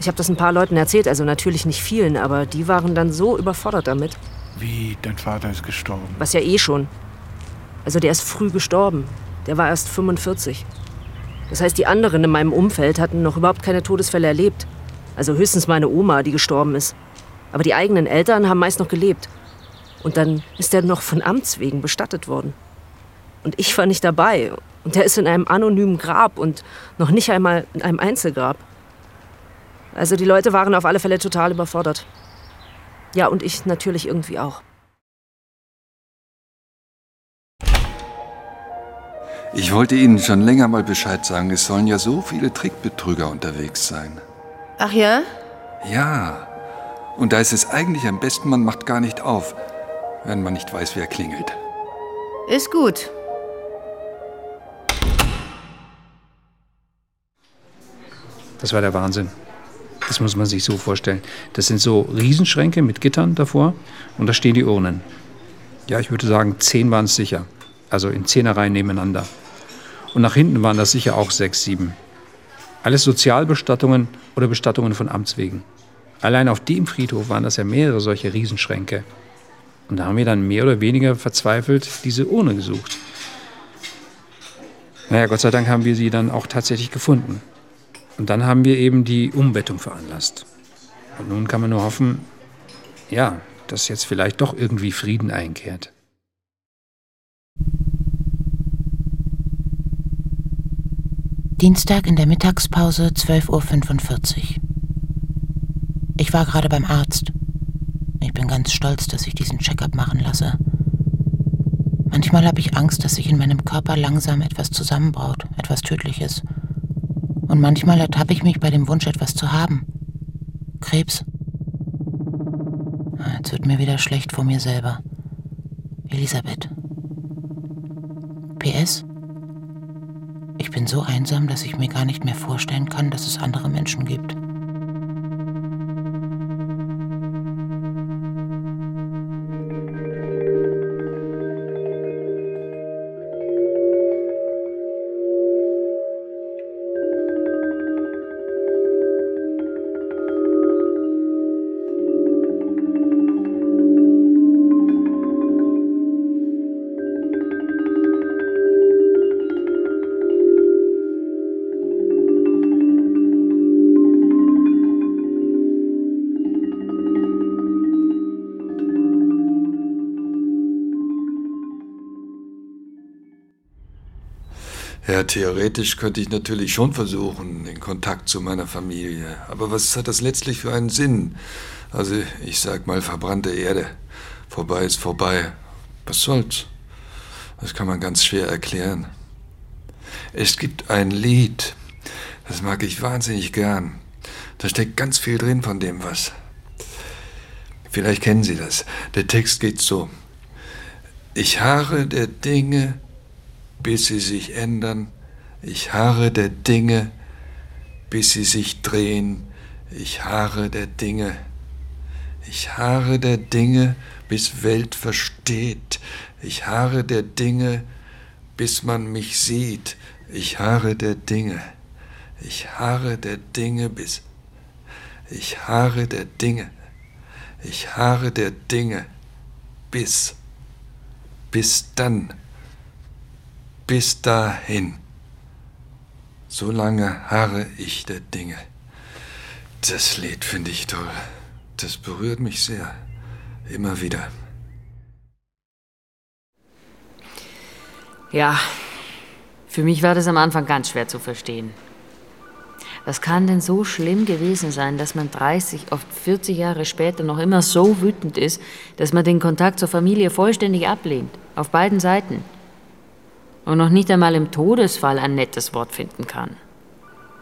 Ich habe das ein paar Leuten erzählt, also natürlich nicht vielen, aber die waren dann so überfordert damit. Wie, dein Vater ist gestorben? Was ja eh schon. Also der ist früh gestorben. Der war erst 45. Das heißt, die anderen in meinem Umfeld hatten noch überhaupt keine Todesfälle erlebt. Also höchstens meine Oma, die gestorben ist. Aber die eigenen Eltern haben meist noch gelebt. Und dann ist er noch von Amts wegen bestattet worden. Und ich war nicht dabei. Und er ist in einem anonymen Grab und noch nicht einmal in einem Einzelgrab. Also die Leute waren auf alle Fälle total überfordert. Ja, und ich natürlich irgendwie auch. Ich wollte Ihnen schon länger mal Bescheid sagen. Es sollen ja so viele Trickbetrüger unterwegs sein. Ach ja? Ja. Und da ist es eigentlich am besten, man macht gar nicht auf, wenn man nicht weiß, wer klingelt. Ist gut. Das war der Wahnsinn. Das muss man sich so vorstellen. Das sind so Riesenschränke mit Gittern davor und da stehen die Urnen. Ja, ich würde sagen, zehn waren es sicher. Also in Zehnerreihen nebeneinander. Und nach hinten waren das sicher auch sechs, sieben. Alles Sozialbestattungen oder Bestattungen von Amtswegen. Allein auf dem Friedhof waren das ja mehrere solche Riesenschränke. Und da haben wir dann mehr oder weniger verzweifelt diese Urne gesucht. Naja, Gott sei Dank haben wir sie dann auch tatsächlich gefunden. Und dann haben wir eben die Umbettung veranlasst. Und nun kann man nur hoffen, ja, dass jetzt vielleicht doch irgendwie Frieden einkehrt. Dienstag in der Mittagspause 12.45 Uhr. Ich war gerade beim Arzt. Ich bin ganz stolz, dass ich diesen Checkup machen lasse. Manchmal habe ich Angst, dass sich in meinem Körper langsam etwas zusammenbraut, etwas Tödliches. Und manchmal ertappe ich mich bei dem Wunsch, etwas zu haben. Krebs. Ah, jetzt wird mir wieder schlecht vor mir selber. Elisabeth. PS. Ich bin so einsam, dass ich mir gar nicht mehr vorstellen kann, dass es andere Menschen gibt. Theoretisch könnte ich natürlich schon versuchen, den Kontakt zu meiner Familie. Aber was hat das letztlich für einen Sinn? Also, ich sag mal, verbrannte Erde. Vorbei ist vorbei. Was soll's? Das kann man ganz schwer erklären. Es gibt ein Lied, das mag ich wahnsinnig gern. Da steckt ganz viel drin von dem was. Vielleicht kennen Sie das. Der Text geht so. Ich harre der Dinge, bis sie sich ändern. Ich harre der Dinge, bis sie sich drehen. Ich harre der Dinge. Ich harre der Dinge, bis Welt versteht. Ich harre der Dinge, bis man mich sieht. Ich harre der Dinge. Ich harre der Dinge, bis. Ich harre der Dinge. Ich harre der Dinge, bis. Bis dann bis dahin. So lange harre ich der Dinge. Das Lied finde ich toll. Das berührt mich sehr. Immer wieder. Ja, für mich war das am Anfang ganz schwer zu verstehen. Was kann denn so schlimm gewesen sein, dass man 30, oft 40 Jahre später noch immer so wütend ist, dass man den Kontakt zur Familie vollständig ablehnt? Auf beiden Seiten und noch nicht einmal im Todesfall ein nettes Wort finden kann.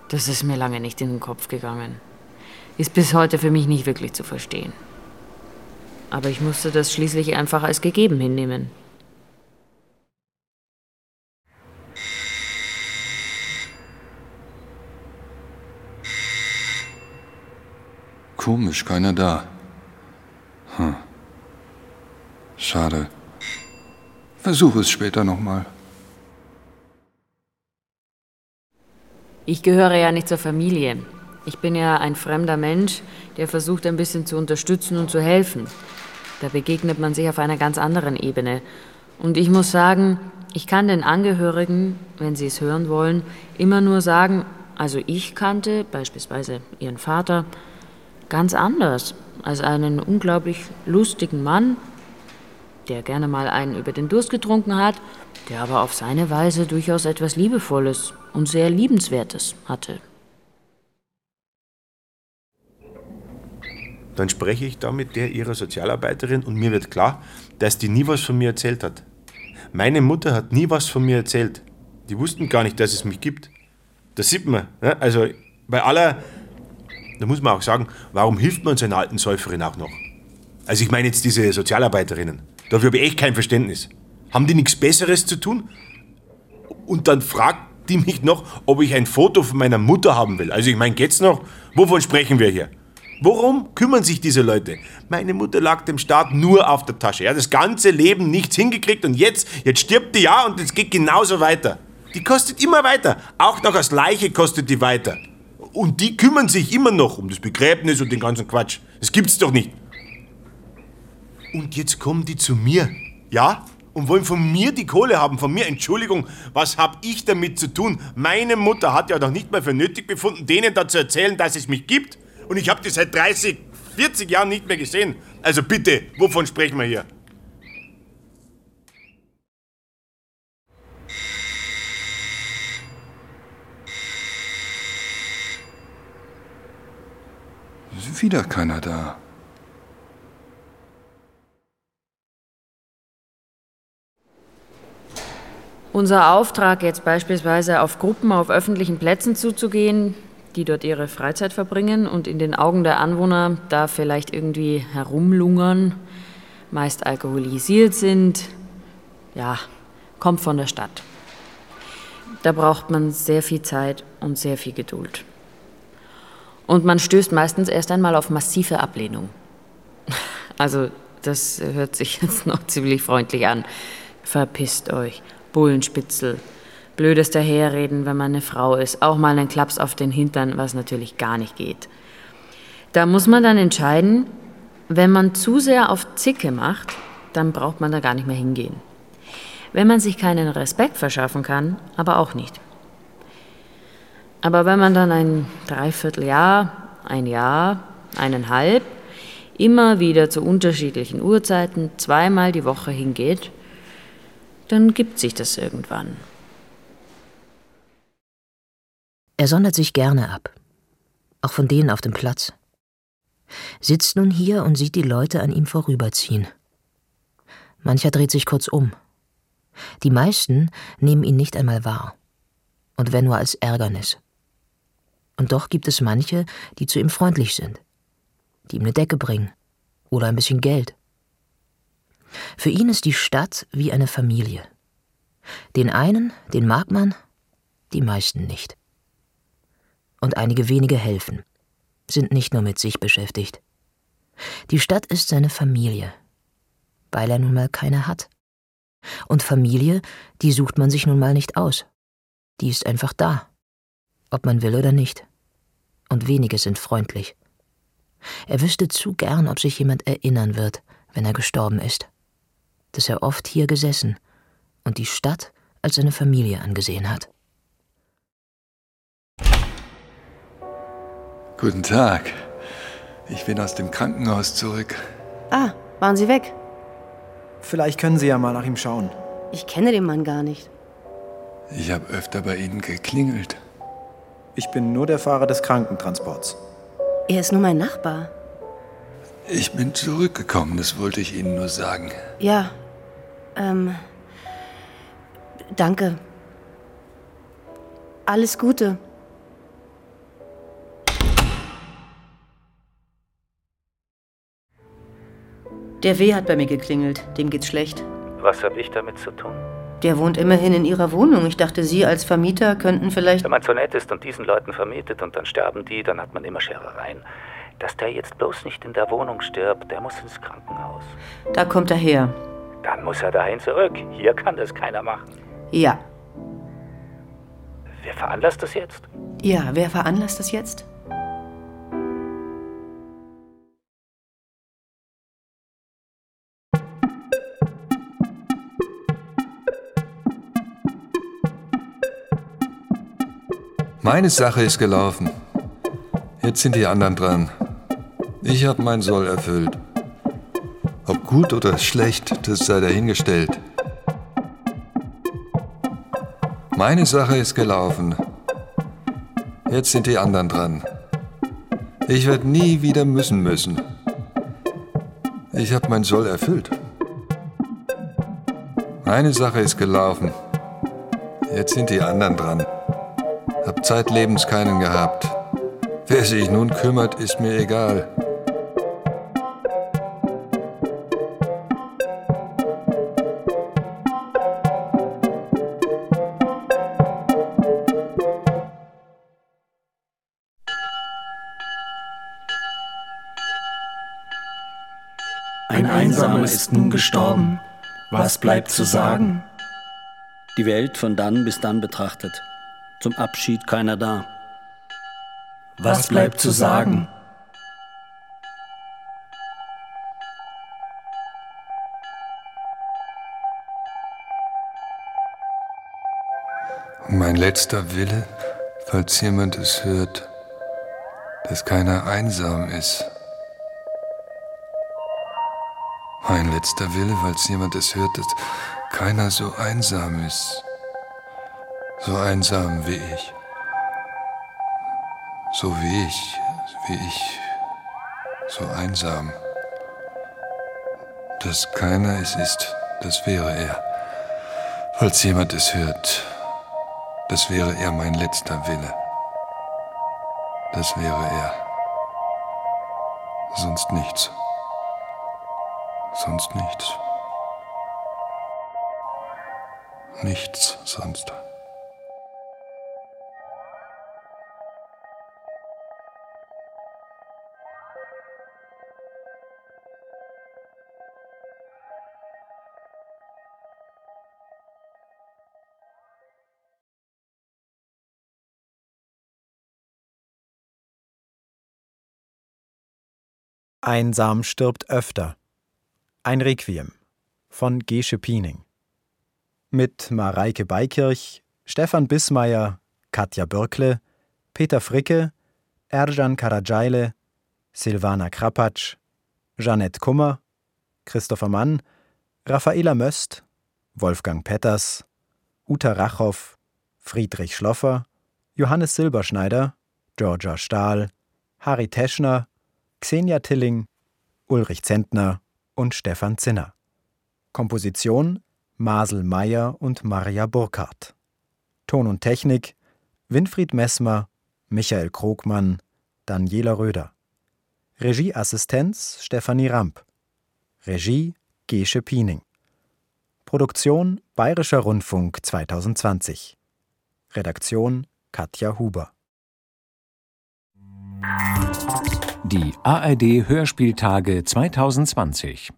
Das ist mir lange nicht in den Kopf gegangen. Ist bis heute für mich nicht wirklich zu verstehen. Aber ich musste das schließlich einfach als gegeben hinnehmen. Komisch, keiner da. Hm. Schade. Versuche es später nochmal. Ich gehöre ja nicht zur Familie. Ich bin ja ein fremder Mensch, der versucht ein bisschen zu unterstützen und zu helfen. Da begegnet man sich auf einer ganz anderen Ebene. Und ich muss sagen, ich kann den Angehörigen, wenn sie es hören wollen, immer nur sagen, also ich kannte beispielsweise ihren Vater ganz anders als einen unglaublich lustigen Mann, der gerne mal einen über den Durst getrunken hat, der aber auf seine Weise durchaus etwas Liebevolles und sehr Liebenswertes hatte. Dann spreche ich da mit der ihrer Sozialarbeiterin und mir wird klar, dass die nie was von mir erzählt hat. Meine Mutter hat nie was von mir erzählt. Die wussten gar nicht, dass es mich gibt. Das sieht man. Ne? Also bei aller, da muss man auch sagen, warum hilft man so einer alten Säuferin auch noch? Also ich meine jetzt diese Sozialarbeiterinnen. Dafür habe ich echt kein Verständnis. Haben die nichts Besseres zu tun? Und dann fragt die mich noch, ob ich ein Foto von meiner Mutter haben will. Also ich meine, geht's noch? Wovon sprechen wir hier? Worum kümmern sich diese Leute? Meine Mutter lag dem Staat nur auf der Tasche. Ja, das ganze Leben nichts hingekriegt und jetzt, jetzt stirbt die ja und es geht genauso weiter. Die kostet immer weiter. Auch noch als Leiche kostet die weiter. Und die kümmern sich immer noch um das Begräbnis und den ganzen Quatsch. Das gibt's doch nicht. Und jetzt kommen die zu mir. Ja? Und wollen von mir die Kohle haben, von mir. Entschuldigung, was hab ich damit zu tun? Meine Mutter hat ja noch nicht mal für nötig befunden, denen da zu erzählen, dass es mich gibt. Und ich habe die seit 30, 40 Jahren nicht mehr gesehen. Also bitte, wovon sprechen wir hier? Ist wieder keiner da. Unser Auftrag, jetzt beispielsweise auf Gruppen auf öffentlichen Plätzen zuzugehen, die dort ihre Freizeit verbringen und in den Augen der Anwohner da vielleicht irgendwie herumlungern, meist alkoholisiert sind, ja, kommt von der Stadt. Da braucht man sehr viel Zeit und sehr viel Geduld. Und man stößt meistens erst einmal auf massive Ablehnung. [LAUGHS] Also, das hört sich jetzt noch ziemlich freundlich an. Verpisst euch, Bullenspitzel. Blödes daherreden, wenn man eine Frau ist. Auch mal einen Klaps auf den Hintern, was natürlich gar nicht geht. Da muss man dann entscheiden, wenn man zu sehr auf Zicke macht, dann braucht man da gar nicht mehr hingehen. Wenn man sich keinen Respekt verschaffen kann, aber auch nicht. Aber wenn man dann ein Dreivierteljahr, ein Jahr, eineinhalb, immer wieder zu unterschiedlichen Uhrzeiten zweimal die Woche hingeht, dann gibt sich das irgendwann. Er sondert sich gerne ab, auch von denen auf dem Platz. Sitzt nun hier und sieht die Leute an ihm vorüberziehen. Mancher dreht sich kurz um. Die meisten nehmen ihn nicht einmal wahr. Und wenn nur als Ärgernis. Und doch gibt es manche, die zu ihm freundlich sind, die ihm eine Decke bringen oder ein bisschen Geld. Für ihn ist die Stadt wie eine Familie. Den einen, den mag man, die meisten nicht. Und einige wenige helfen, sind nicht nur mit sich beschäftigt. Die Stadt ist seine Familie, weil er nun mal keine hat. Und Familie, die sucht man sich nun mal nicht aus. Die ist einfach da ob man will oder nicht. Und wenige sind freundlich. Er wüsste zu gern, ob sich jemand erinnern wird, wenn er gestorben ist, dass er oft hier gesessen und die Stadt als seine Familie angesehen hat. Guten Tag. Ich bin aus dem Krankenhaus zurück. Ah, waren Sie weg? Vielleicht können Sie ja mal nach ihm schauen. Ich kenne den Mann gar nicht. Ich habe öfter bei Ihnen geklingelt. Ich bin nur der Fahrer des Krankentransports. Er ist nur mein Nachbar. Ich bin zurückgekommen, das wollte ich Ihnen nur sagen. Ja, ähm. Danke. Alles Gute. Der W hat bei mir geklingelt. Dem geht's schlecht. Was habe ich damit zu tun? Der wohnt immerhin in Ihrer Wohnung. Ich dachte, Sie als Vermieter könnten vielleicht. Wenn man so nett ist und diesen Leuten vermietet und dann sterben die, dann hat man immer Scherereien. Dass der jetzt bloß nicht in der Wohnung stirbt, der muss ins Krankenhaus. Da kommt er her. Dann muss er dahin zurück. Hier kann das keiner machen. Ja. Wer veranlasst das jetzt? Ja, wer veranlasst das jetzt? Meine Sache ist gelaufen. Jetzt sind die anderen dran. Ich habe meinen Soll erfüllt. Ob gut oder schlecht, das sei dahingestellt. Meine Sache ist gelaufen. Jetzt sind die anderen dran. Ich werde nie wieder müssen müssen. Ich habe meinen Soll erfüllt. Meine Sache ist gelaufen. Jetzt sind die anderen dran. Hab zeitlebens keinen gehabt. Wer sich nun kümmert, ist mir egal. Ist nun gestorben. Was bleibt zu sagen? Die Welt von dann bis dann betrachtet. Zum Abschied keiner da. Was bleibt zu sagen? Mein letzter Wille, falls jemand es hört, dass keiner einsam ist. Mein letzter Wille, falls jemand es hört, dass keiner so einsam ist. So einsam wie ich. So wie ich, wie ich, so einsam. Dass keiner es ist, das wäre er. Falls jemand es hört, das wäre er mein letzter Wille. Das wäre er. Sonst nichts. Sonst nichts. Nichts sonst. Einsam stirbt öfter. Ein Requiem von Gesche Piening. Mit Mareike Beikirch, Stefan Bismeier, Katja Bürkle, Peter Fricke, Erjan Karajaile, Silvana Krapatsch, Jeanette Kummer, Christopher Mann, Raffaela Möst, Wolfgang Petters, Uta Rachow, Friedrich Schloffer, Johannes Silberschneider, Georgia Stahl, Harry Teschner, Xenia Tilling, Ulrich Zentner und Stefan Zinner. Komposition Masel Meyer und Maria Burkhardt. Ton und Technik Winfried Messmer, Michael Krogmann, Daniela Röder. Regieassistenz Stefanie Ramp. Regie Gesche Piening. Produktion Bayerischer Rundfunk 2020. Redaktion Katja Huber. Die ARD Hörspieltage 2020